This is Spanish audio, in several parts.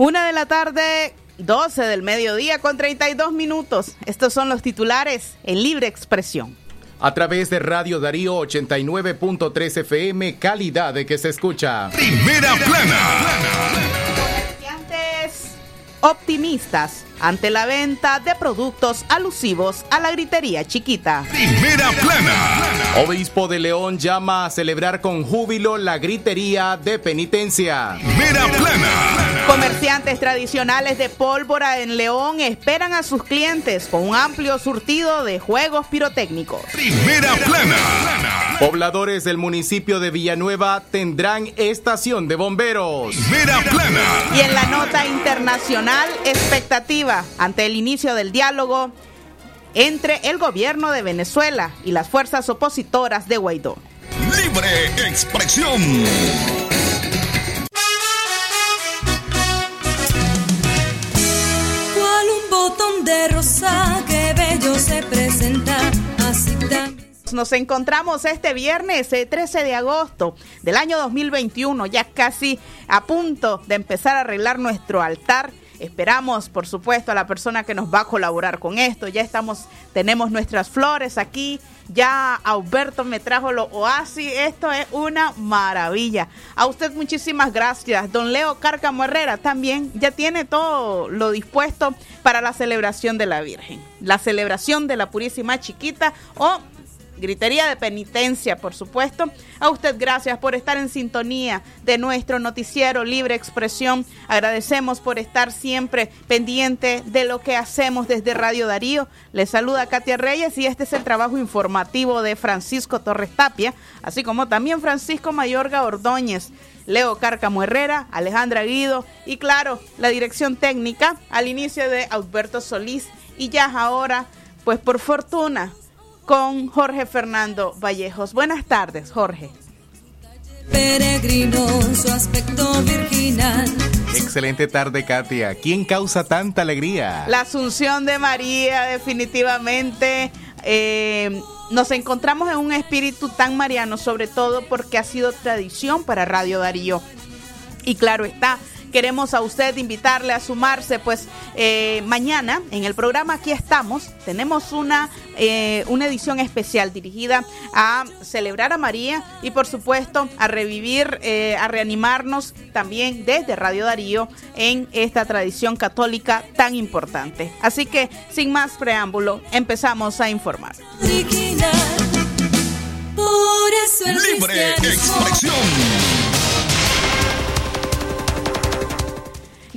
Una de la tarde, 12 del mediodía con 32 minutos. Estos son los titulares en libre expresión. A través de Radio Darío 89.3 FM, calidad de que se escucha. Primera plana. Comerciantes optimistas ante la venta de productos alusivos a la gritería chiquita. Primera plana. Obispo de León llama a celebrar con júbilo la gritería de penitencia. Primera plana. Comerciantes tradicionales de pólvora en León esperan a sus clientes con un amplio surtido de juegos pirotécnicos. Primera plana. Pobladores del municipio de Villanueva tendrán estación de bomberos. Primera plana. Y en la nota internacional, expectativa ante el inicio del diálogo entre el gobierno de Venezuela y las fuerzas opositoras de Guaidó. Libre expresión. Cual un botón de rosa que bello se presenta, así también. Nos encontramos este viernes eh, 13 de agosto del año 2021, ya casi a punto de empezar a arreglar nuestro altar. Esperamos, por supuesto, a la persona que nos va a colaborar con esto. Ya estamos, tenemos nuestras flores aquí. Ya Alberto me trajo los oasis. Esto es una maravilla. A usted muchísimas gracias. Don Leo Cárcamo Herrera también ya tiene todo lo dispuesto para la celebración de la Virgen. La celebración de la Purísima Chiquita o Gritería de penitencia, por supuesto. A usted gracias por estar en sintonía de nuestro noticiero Libre Expresión. Agradecemos por estar siempre pendiente de lo que hacemos desde Radio Darío. Le saluda Katia Reyes y este es el trabajo informativo de Francisco Torres Tapia, así como también Francisco Mayorga Ordóñez. Leo Cárcamo Herrera, Alejandra Guido y claro, la dirección técnica al inicio de Alberto Solís y ya ahora, pues por fortuna, con Jorge Fernando Vallejos. Buenas tardes, Jorge. Peregrino, su aspecto virginal. Excelente tarde, Katia. ¿Quién causa tanta alegría? La Asunción de María, definitivamente. Eh, nos encontramos en un espíritu tan mariano, sobre todo porque ha sido tradición para Radio Darío. Y claro está, queremos a usted invitarle a sumarse, pues eh, mañana en el programa Aquí estamos, tenemos una, eh, una edición especial dirigida a celebrar a María y por supuesto a revivir, eh, a reanimarnos también desde Radio Darío en esta tradición católica tan importante. Así que sin más preámbulo, empezamos a informar. Original. Por eso el Libre cristianismo expresión.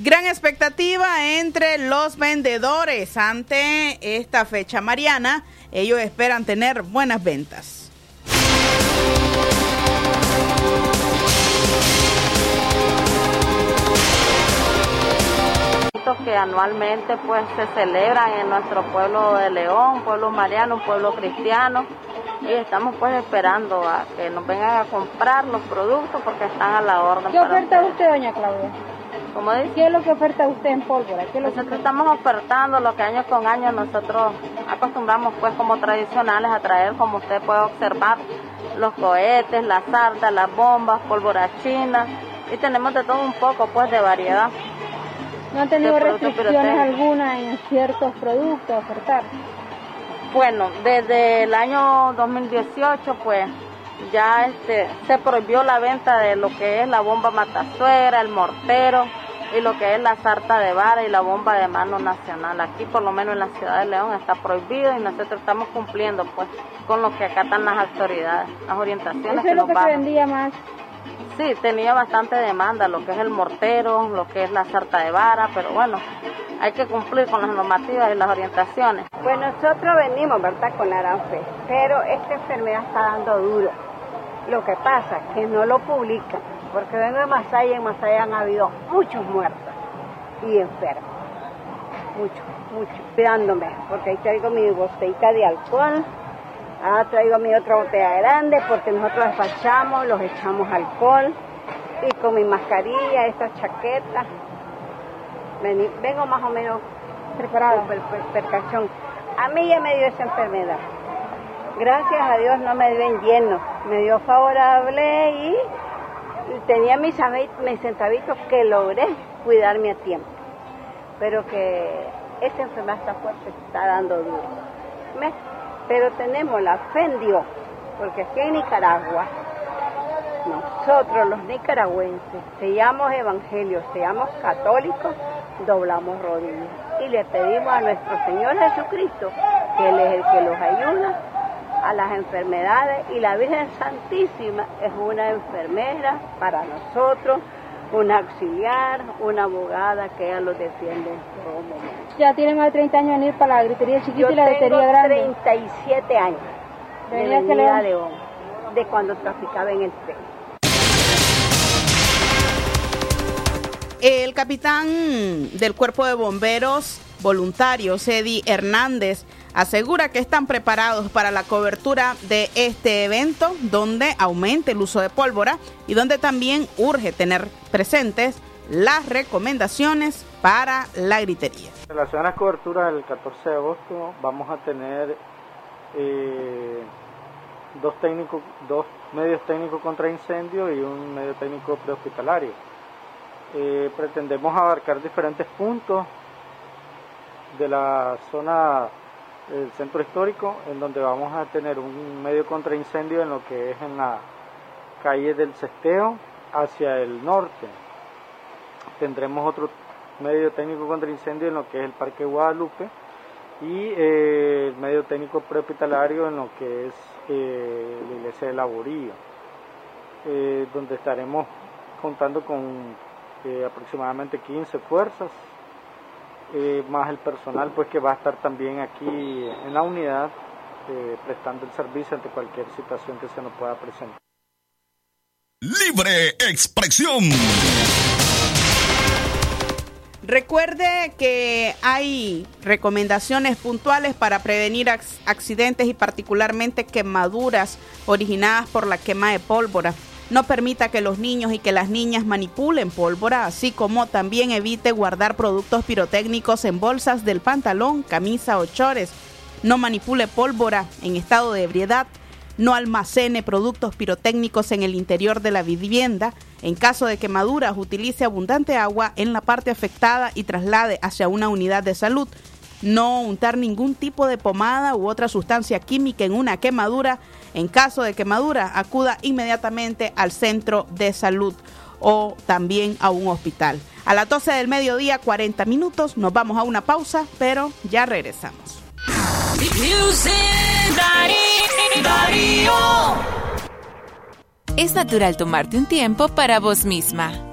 Gran expectativa entre los vendedores ante esta fecha mariana. Ellos esperan tener buenas ventas. que anualmente pues se celebran en nuestro pueblo de León, pueblo mariano, pueblo cristiano y estamos pues esperando a que nos vengan a comprar los productos porque están a la orden. ¿Qué oferta usted, doña Claudia? Dice, ¿Qué es lo que oferta usted en pólvora? ¿Qué es lo que nosotros estamos ofertando lo que año con año nosotros acostumbramos pues como tradicionales a traer, como usted puede observar, los cohetes, las sartas, las bombas, pólvora china y tenemos de todo un poco pues de variedad. no han tenido restricciones alguna en ciertos productos a ofertar? Bueno, desde el año 2018 pues ya este se prohibió la venta de lo que es la bomba matazuera, el mortero y lo que es la sarta de vara y la bomba de mano nacional. Aquí por lo menos en la ciudad de León está prohibido y nosotros estamos cumpliendo pues con lo que acatan las autoridades, las orientaciones Eso que es lo nos que se vendía más. Sí, tenía bastante demanda, lo que es el mortero, lo que es la sarta de vara, pero bueno, hay que cumplir con las normativas y las orientaciones. Pues nosotros venimos, ¿verdad?, con Aranfe, pero esta enfermedad está dando duro. Lo que pasa es que no lo publican, porque vengo de Masaya y en Masaya han habido muchos muertos y enfermos. Muchos, muchos, cuidándome, porque ahí traigo mi botellita de alcohol, ah, traigo mi otra botella grande, porque nosotros despachamos, los echamos alcohol, y con mi mascarilla, esta chaqueta, vení- vengo más o menos preparada por per. A mí ya me dio esa enfermedad. Gracias a Dios no me dio en lleno, me dio favorable y tenía mis, mis centavitos que logré cuidarme a tiempo. Pero que esta enfermedad está fuerte, está dando duro. Pero tenemos la fe en Dios, porque aquí en Nicaragua, nosotros los nicaragüenses, seamos evangelios, seamos católicos, doblamos rodillas y le pedimos a nuestro Señor Jesucristo, que Él es el que los ayuda a las enfermedades y la Virgen Santísima es una enfermera para nosotros, una auxiliar, una abogada que ella los defiende en todo momento. Ya tiene más de 30 años en ir para la gritería chiquita Yo y la gritería grande. 37 años de Venía hacia venir a León. León, de cuando traficaba en el tren. El capitán del cuerpo de bomberos voluntarios, Eddie Hernández, asegura que están preparados para la cobertura de este evento, donde aumente el uso de pólvora y donde también urge tener presentes las recomendaciones para la gritería. En relación a la cobertura del 14 de agosto vamos a tener eh, dos técnicos, dos medios técnicos contra incendio y un medio técnico prehospitalario. Eh, pretendemos abarcar diferentes puntos de la zona del centro histórico, en donde vamos a tener un medio contra incendio en lo que es en la calle del Cesteo hacia el norte. Tendremos otro medio técnico contra incendio en lo que es el Parque Guadalupe y eh, el medio técnico prehospitalario en lo que es eh, la iglesia de Laborío, eh, donde estaremos contando con aproximadamente 15 fuerzas, eh, más el personal pues que va a estar también aquí en la unidad eh, prestando el servicio ante cualquier situación que se nos pueda presentar. Libre expresión. Recuerde que hay recomendaciones puntuales para prevenir ac- accidentes y particularmente quemaduras originadas por la quema de pólvora. No permita que los niños y que las niñas manipulen pólvora, así como también evite guardar productos pirotécnicos en bolsas del pantalón, camisa o chores. No manipule pólvora en estado de ebriedad. No almacene productos pirotécnicos en el interior de la vivienda. En caso de quemaduras, utilice abundante agua en la parte afectada y traslade hacia una unidad de salud. No untar ningún tipo de pomada u otra sustancia química en una quemadura. En caso de quemadura, acuda inmediatamente al centro de salud o también a un hospital. A las 12 del mediodía, 40 minutos, nos vamos a una pausa, pero ya regresamos. Es natural tomarte un tiempo para vos misma.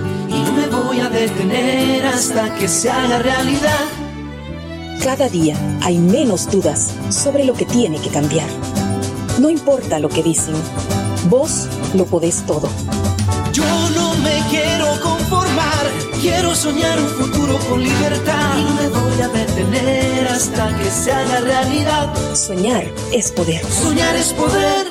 voy a detener hasta que se haga realidad. Cada día hay menos dudas sobre lo que tiene que cambiar. No importa lo que dicen, vos lo podés todo. Yo no me quiero conformar, quiero soñar un futuro con libertad y no me voy a detener hasta que se haga realidad. Soñar es poder. Soñar es poder.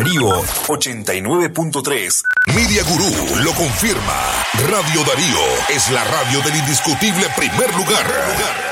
Darío 89.3. Media Gurú lo confirma. Radio Darío es la radio del indiscutible primer lugar.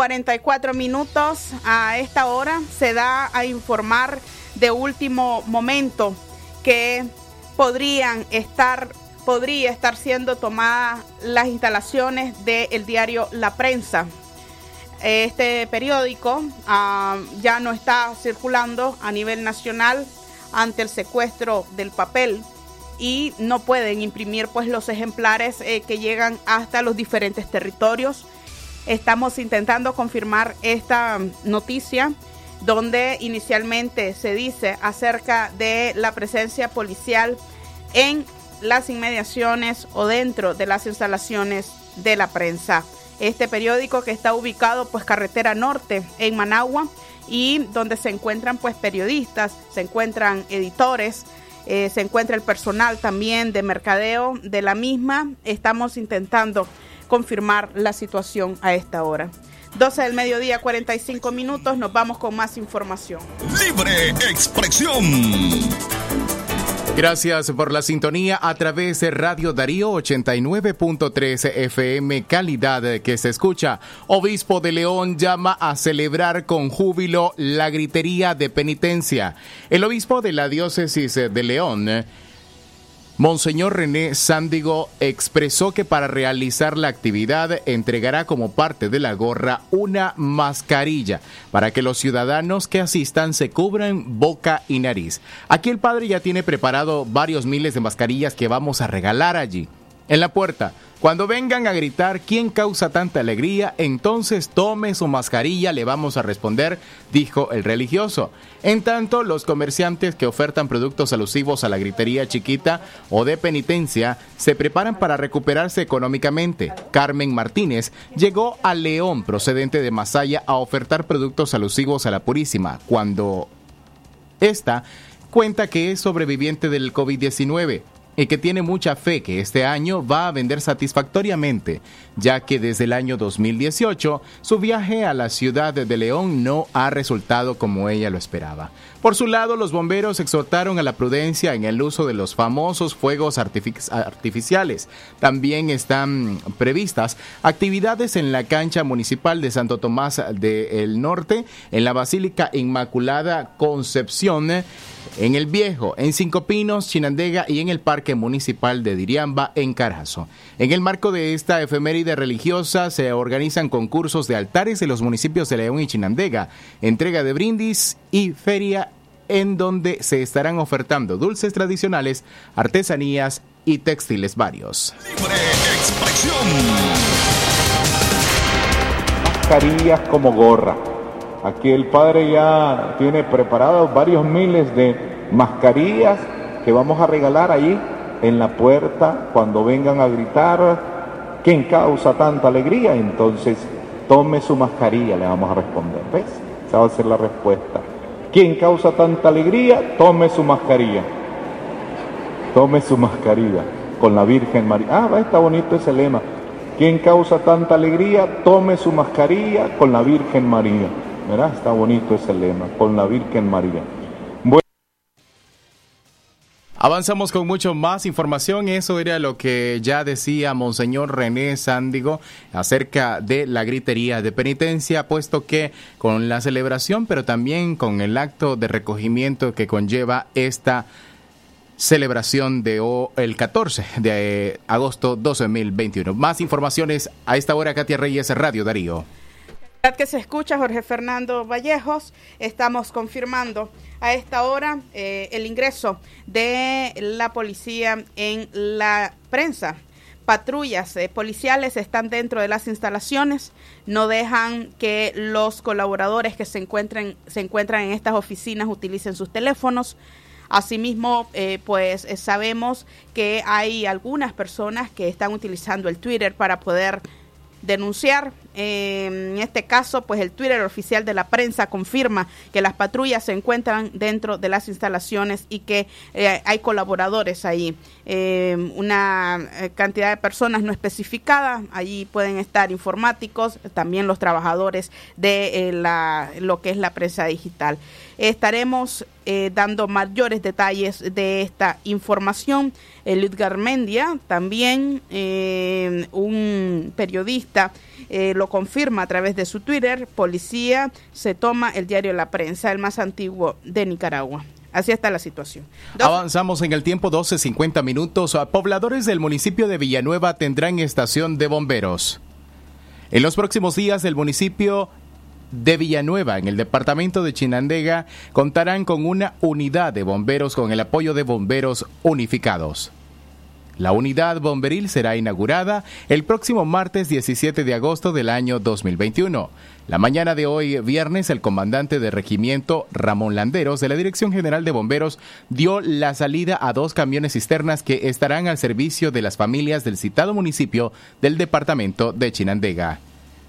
44 minutos. A esta hora se da a informar de último momento que podrían estar, podría estar siendo tomadas las instalaciones del diario La Prensa. Este periódico ah, ya no está circulando a nivel nacional ante el secuestro del papel y no pueden imprimir pues los ejemplares eh, que llegan hasta los diferentes territorios. Estamos intentando confirmar esta noticia donde inicialmente se dice acerca de la presencia policial en las inmediaciones o dentro de las instalaciones de la prensa. Este periódico que está ubicado pues carretera norte en Managua y donde se encuentran pues periodistas, se encuentran editores, eh, se encuentra el personal también de mercadeo de la misma. Estamos intentando confirmar la situación a esta hora. 12 del mediodía, 45 minutos, nos vamos con más información. Libre expresión. Gracias por la sintonía a través de Radio Darío 89.3 FM, calidad que se escucha. Obispo de León llama a celebrar con júbilo la gritería de penitencia. El obispo de la diócesis de León Monseñor René Sándigo expresó que para realizar la actividad entregará como parte de la gorra una mascarilla para que los ciudadanos que asistan se cubran boca y nariz. Aquí el padre ya tiene preparado varios miles de mascarillas que vamos a regalar allí. En la puerta, cuando vengan a gritar quién causa tanta alegría, entonces tome su mascarilla, le vamos a responder, dijo el religioso. En tanto, los comerciantes que ofertan productos alusivos a la gritería chiquita o de penitencia se preparan para recuperarse económicamente. Carmen Martínez llegó a León procedente de Masaya a ofertar productos alusivos a la Purísima cuando esta cuenta que es sobreviviente del COVID-19 y que tiene mucha fe que este año va a vender satisfactoriamente, ya que desde el año 2018 su viaje a la ciudad de León no ha resultado como ella lo esperaba. Por su lado, los bomberos exhortaron a la prudencia en el uso de los famosos fuegos artific- artificiales. También están previstas actividades en la cancha municipal de Santo Tomás del Norte, en la Basílica Inmaculada Concepción, en el Viejo, en Cinco Pinos, Chinandega y en el Parque Municipal de Diriamba, en Carazo. En el marco de esta efeméride religiosa se organizan concursos de altares de los municipios de León y Chinandega, entrega de brindis y feria en donde se estarán ofertando dulces tradicionales, artesanías y textiles varios. mascarillas como gorra. Aquí el padre ya tiene preparados varios miles de mascarillas que vamos a regalar allí en la puerta cuando vengan a gritar quién causa tanta alegría. Entonces tome su mascarilla, le vamos a responder. ¿Ves? Esa va a ser la respuesta. ¿Quién causa tanta alegría? Tome su mascarilla. tome su mascarilla con la Virgen María. Ah, está bonito ese lema. ¿Quién causa tanta alegría? Tome su mascarilla con la Virgen María. ¿Verdad? Está bonito ese lema, con la Virgen María. Avanzamos con mucho más información. Eso era lo que ya decía Monseñor René Sándigo acerca de la gritería de penitencia, puesto que con la celebración, pero también con el acto de recogimiento que conlleva esta celebración de el 14 de agosto 2021. Más informaciones a esta hora, Katia Reyes, Radio Darío que se escucha Jorge Fernando Vallejos, estamos confirmando a esta hora eh, el ingreso de la policía en la prensa. Patrullas eh, policiales están dentro de las instalaciones, no dejan que los colaboradores que se encuentren se encuentran en estas oficinas utilicen sus teléfonos. Asimismo, eh, pues sabemos que hay algunas personas que están utilizando el Twitter para poder denunciar. En este caso, pues el Twitter oficial de la prensa confirma que las patrullas se encuentran dentro de las instalaciones y que eh, hay colaboradores ahí. Eh, una eh, cantidad de personas no especificada, allí pueden estar informáticos, también los trabajadores de la, lo que es la prensa digital. Estaremos dando mayores detalles de esta información. El Mendia, también un periodista, lo confirma a través de su Twitter. Policía se toma el diario La Prensa, el más antiguo de Nicaragua. Así está la situación. Avanzamos en el tiempo 12.50 minutos. Pobladores del municipio de Villanueva tendrán estación de bomberos. En los próximos días el municipio de Villanueva, en el departamento de Chinandega, contarán con una unidad de bomberos con el apoyo de bomberos unificados. La unidad bomberil será inaugurada el próximo martes 17 de agosto del año 2021. La mañana de hoy, viernes, el comandante de regimiento Ramón Landeros de la Dirección General de Bomberos dio la salida a dos camiones cisternas que estarán al servicio de las familias del citado municipio del departamento de Chinandega.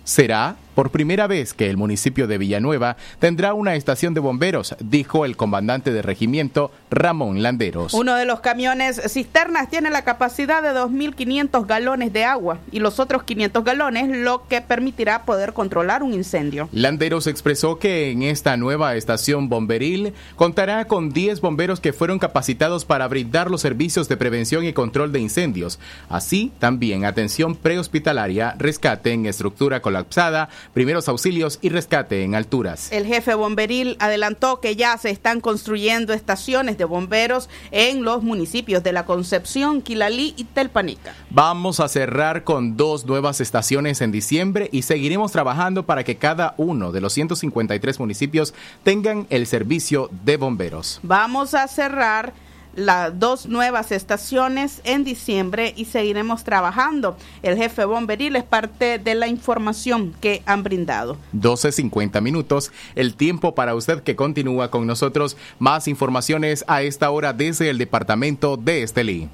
Será por primera vez que el municipio de Villanueva tendrá una estación de bomberos, dijo el comandante de regimiento Ramón Landeros. Uno de los camiones cisternas tiene la capacidad de 2.500 galones de agua y los otros 500 galones lo que permitirá poder controlar un incendio. Landeros expresó que en esta nueva estación bomberil contará con 10 bomberos que fueron capacitados para brindar los servicios de prevención y control de incendios, así también atención prehospitalaria, rescate en estructura colapsada, primeros auxilios y rescate en alturas. El jefe bomberil adelantó que ya se están construyendo estaciones de bomberos en los municipios de La Concepción, Quilalí y Telpanica. Vamos a cerrar con dos nuevas estaciones en diciembre y seguiremos trabajando para que cada uno de los 153 municipios tengan el servicio de bomberos. Vamos a cerrar las dos nuevas estaciones en diciembre y seguiremos trabajando. El jefe bomberil es parte de la información que han brindado. 12.50 minutos, el tiempo para usted que continúa con nosotros. Más informaciones a esta hora desde el departamento de Estelí.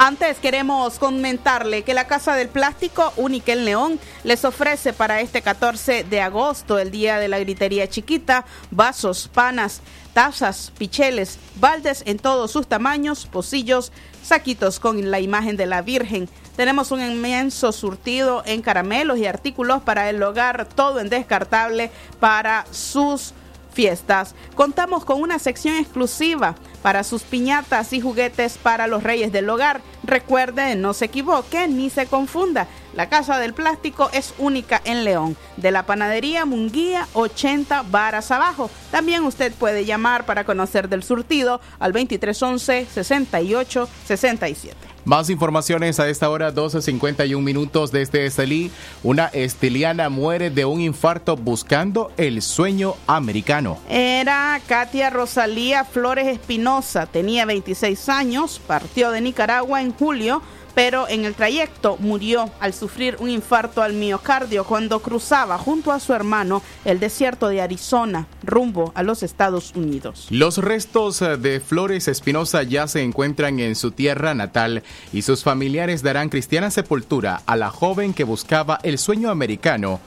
Antes queremos comentarle que la Casa del Plástico en León les ofrece para este 14 de agosto, el día de la gritería chiquita, vasos, panas, tazas, picheles, baldes en todos sus tamaños, pocillos, saquitos con la imagen de la Virgen. Tenemos un inmenso surtido en caramelos y artículos para el hogar, todo en descartable para sus fiestas. Contamos con una sección exclusiva para sus piñatas y juguetes para los reyes del hogar. Recuerde, no se equivoque ni se confunda. La Casa del Plástico es única en León. De la panadería Munguía, 80 varas abajo. También usted puede llamar para conocer del surtido al 2311 6867. Más informaciones a esta hora, 12.51 minutos desde Estelí. Una estiliana muere de un infarto buscando el sueño americano. Era Katia Rosalía Flores Espinosa, tenía 26 años, partió de Nicaragua en julio pero en el trayecto murió al sufrir un infarto al miocardio cuando cruzaba junto a su hermano el desierto de Arizona rumbo a los Estados Unidos. Los restos eh, de Flores Espinosa ya se encuentran en su tierra natal y sus familiares darán cristiana sepultura a la joven que buscaba el sueño americano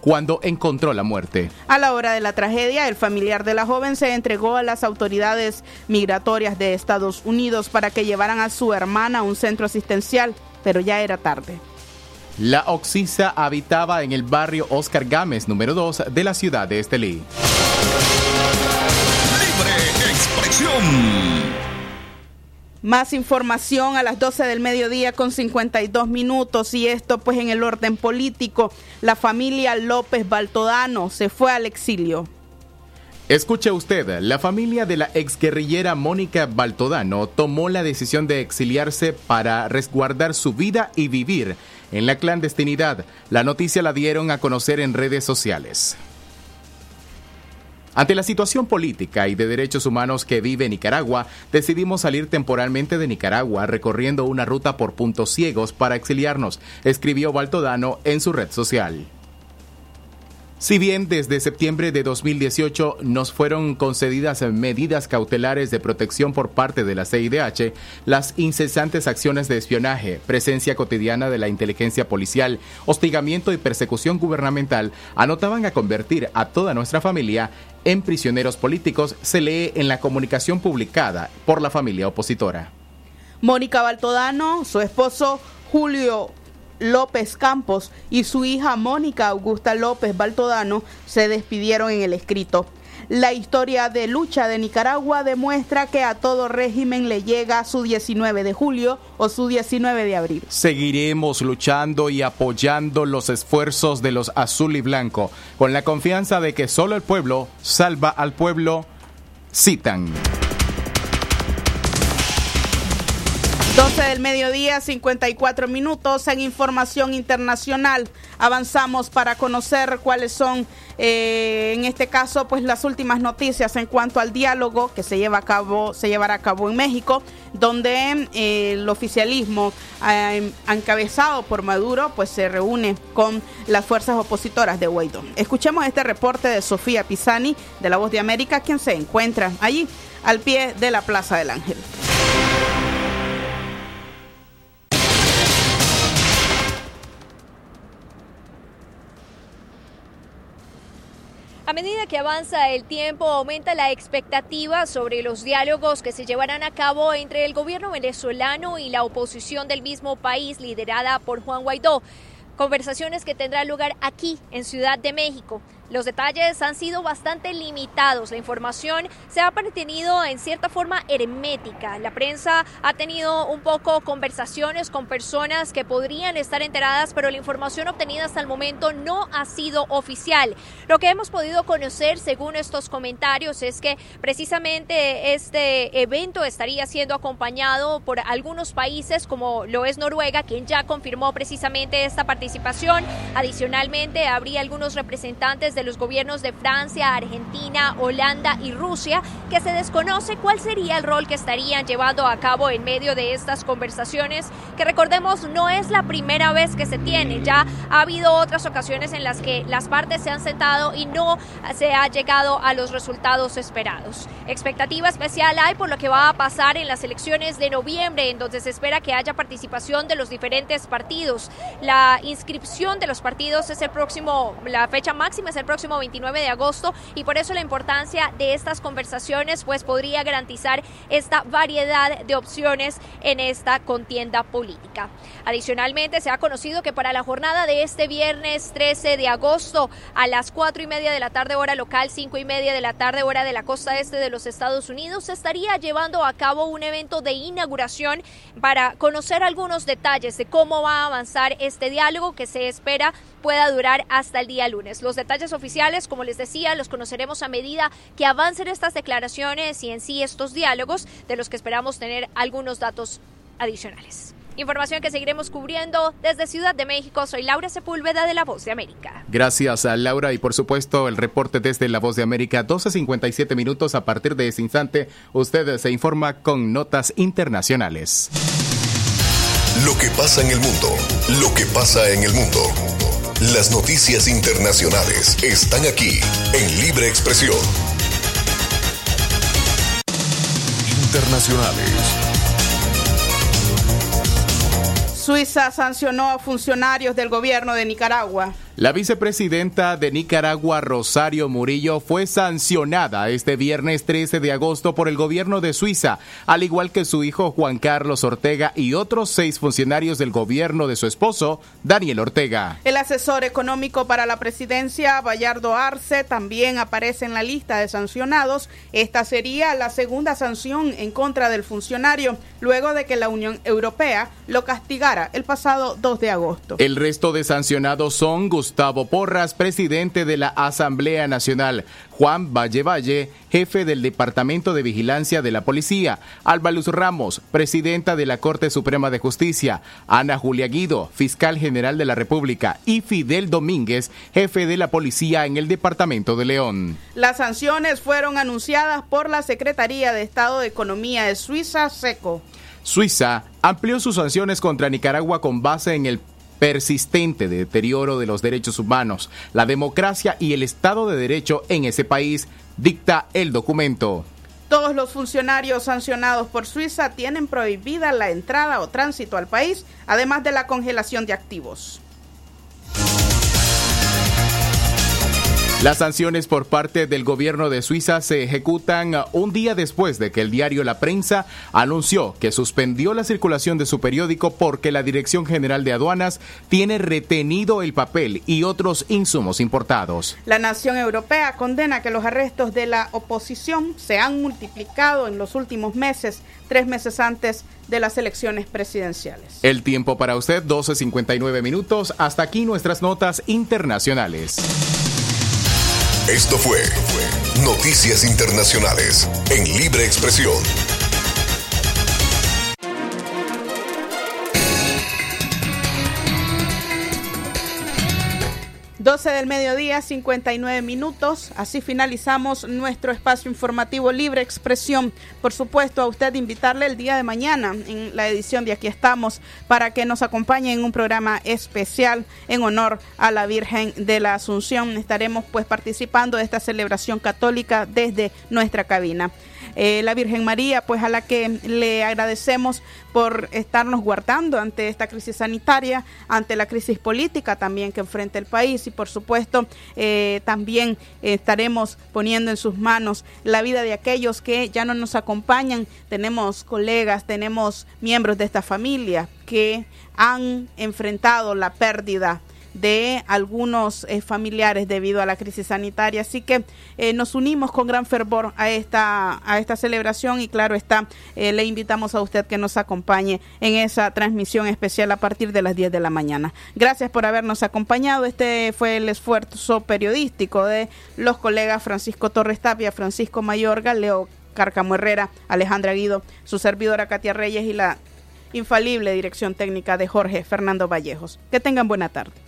cuando encontró la muerte. A la hora de la tragedia, el familiar de la joven se entregó a las autoridades migratorias de Estados Unidos para que llevaran a su hermana a un centro asistencial, pero ya era tarde. La Oxisa habitaba en el barrio Oscar Gámez, número 2 de la ciudad de Estelí. Libre expresión. Más información a las 12 del mediodía con 52 minutos y esto pues en el orden político. La familia López Baltodano se fue al exilio. Escuche usted, la familia de la exguerrillera Mónica Baltodano tomó la decisión de exiliarse para resguardar su vida y vivir en la clandestinidad. La noticia la dieron a conocer en redes sociales. Ante la situación política y de derechos humanos que vive Nicaragua, decidimos salir temporalmente de Nicaragua recorriendo una ruta por puntos ciegos para exiliarnos, escribió Baltodano en su red social. Si bien desde septiembre de 2018 nos fueron concedidas medidas cautelares de protección por parte de la CIDH, las incesantes acciones de espionaje, presencia cotidiana de la inteligencia policial, hostigamiento y persecución gubernamental anotaban a convertir a toda nuestra familia en prisioneros políticos, se lee en la comunicación publicada por la familia opositora. Mónica Baltodano, su esposo Julio López Campos y su hija Mónica Augusta López Baltodano se despidieron en el escrito. La historia de lucha de Nicaragua demuestra que a todo régimen le llega su 19 de julio o su 19 de abril. Seguiremos luchando y apoyando los esfuerzos de los azul y blanco, con la confianza de que solo el pueblo salva al pueblo. Citan. 12 del mediodía, 54 minutos en información internacional. Avanzamos para conocer cuáles son, eh, en este caso, pues las últimas noticias en cuanto al diálogo que se lleva a cabo, se llevará a cabo en México, donde eh, el oficialismo eh, encabezado por Maduro, pues se reúne con las fuerzas opositoras de Guaidó. Escuchemos este reporte de Sofía Pisani de La Voz de América, quien se encuentra allí al pie de la Plaza del Ángel. A medida que avanza el tiempo, aumenta la expectativa sobre los diálogos que se llevarán a cabo entre el gobierno venezolano y la oposición del mismo país liderada por Juan Guaidó. Conversaciones que tendrán lugar aquí, en Ciudad de México. Los detalles han sido bastante limitados. La información se ha mantenido en cierta forma hermética. La prensa ha tenido un poco conversaciones con personas que podrían estar enteradas, pero la información obtenida hasta el momento no ha sido oficial. Lo que hemos podido conocer según estos comentarios es que precisamente este evento estaría siendo acompañado por algunos países como lo es Noruega, quien ya confirmó precisamente esta participación. Adicionalmente, habría algunos representantes los gobiernos de Francia, Argentina, Holanda y Rusia, que se desconoce cuál sería el rol que estarían llevando a cabo en medio de estas conversaciones, que recordemos no es la primera vez que se tiene, ya ha habido otras ocasiones en las que las partes se han sentado y no se ha llegado a los resultados esperados. Expectativa especial hay por lo que va a pasar en las elecciones de noviembre, en donde se espera que haya participación de los diferentes partidos. La inscripción de los partidos es el próximo, la fecha máxima es el próximo 29 de agosto y por eso la importancia de estas conversaciones pues podría garantizar esta variedad de opciones en esta contienda política. Adicionalmente se ha conocido que para la jornada de este viernes 13 de agosto a las 4 y media de la tarde hora local, 5 y media de la tarde hora de la costa este de los Estados Unidos se estaría llevando a cabo un evento de inauguración para conocer algunos detalles de cómo va a avanzar este diálogo que se espera pueda durar hasta el día lunes. Los detalles oficiales, como les decía, los conoceremos a medida que avancen estas declaraciones y en sí estos diálogos, de los que esperamos tener algunos datos adicionales. Información que seguiremos cubriendo desde Ciudad de México. Soy Laura Sepúlveda de La Voz de América. Gracias a Laura y por supuesto el reporte desde La Voz de América. 12.57 minutos a partir de ese instante. Usted se informa con notas internacionales. Lo que pasa en el mundo. Lo que pasa en el mundo. Las noticias internacionales están aquí en Libre Expresión. Internacionales. Suiza sancionó a funcionarios del gobierno de Nicaragua. La vicepresidenta de Nicaragua, Rosario Murillo, fue sancionada este viernes 13 de agosto por el gobierno de Suiza, al igual que su hijo Juan Carlos Ortega y otros seis funcionarios del gobierno de su esposo, Daniel Ortega. El asesor económico para la presidencia, Bayardo Arce, también aparece en la lista de sancionados. Esta sería la segunda sanción en contra del funcionario, luego de que la Unión Europea lo castigara el pasado 2 de agosto. El resto de sancionados son Gustavo Porras, presidente de la Asamblea Nacional, Juan Valle Valle, jefe del Departamento de Vigilancia de la Policía, Alba Luz Ramos, presidenta de la Corte Suprema de Justicia, Ana Julia Guido, fiscal general de la República, y Fidel Domínguez, jefe de la Policía en el Departamento de León. Las sanciones fueron anunciadas por la Secretaría de Estado de Economía de Suiza, SECO. Suiza amplió sus sanciones contra Nicaragua con base en el persistente deterioro de los derechos humanos, la democracia y el Estado de Derecho en ese país, dicta el documento. Todos los funcionarios sancionados por Suiza tienen prohibida la entrada o tránsito al país, además de la congelación de activos. Las sanciones por parte del gobierno de Suiza se ejecutan un día después de que el diario La Prensa anunció que suspendió la circulación de su periódico porque la Dirección General de Aduanas tiene retenido el papel y otros insumos importados. La Nación Europea condena que los arrestos de la oposición se han multiplicado en los últimos meses, tres meses antes de las elecciones presidenciales. El tiempo para usted, 12.59 minutos. Hasta aquí nuestras notas internacionales. Esto fue Noticias Internacionales en Libre Expresión. 12 del mediodía, 59 minutos. Así finalizamos nuestro espacio informativo Libre Expresión. Por supuesto, a usted invitarle el día de mañana en la edición de Aquí estamos para que nos acompañe en un programa especial en honor a la Virgen de la Asunción. Estaremos pues participando de esta celebración católica desde nuestra cabina. Eh, la Virgen María, pues a la que le agradecemos por estarnos guardando ante esta crisis sanitaria, ante la crisis política también que enfrenta el país y por supuesto eh, también estaremos poniendo en sus manos la vida de aquellos que ya no nos acompañan. Tenemos colegas, tenemos miembros de esta familia que han enfrentado la pérdida de algunos eh, familiares debido a la crisis sanitaria. Así que eh, nos unimos con gran fervor a esta, a esta celebración y claro está, eh, le invitamos a usted que nos acompañe en esa transmisión especial a partir de las 10 de la mañana. Gracias por habernos acompañado. Este fue el esfuerzo periodístico de los colegas Francisco Torres Tapia, Francisco Mayorga, Leo Carcamo Herrera, Alejandra Guido, su servidora Katia Reyes y la infalible dirección técnica de Jorge Fernando Vallejos. Que tengan buena tarde.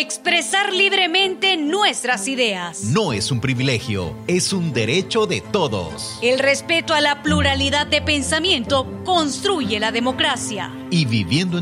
Expresar libremente nuestras ideas. No es un privilegio, es un derecho de todos. El respeto a la pluralidad de pensamiento construye la democracia. Y viviendo en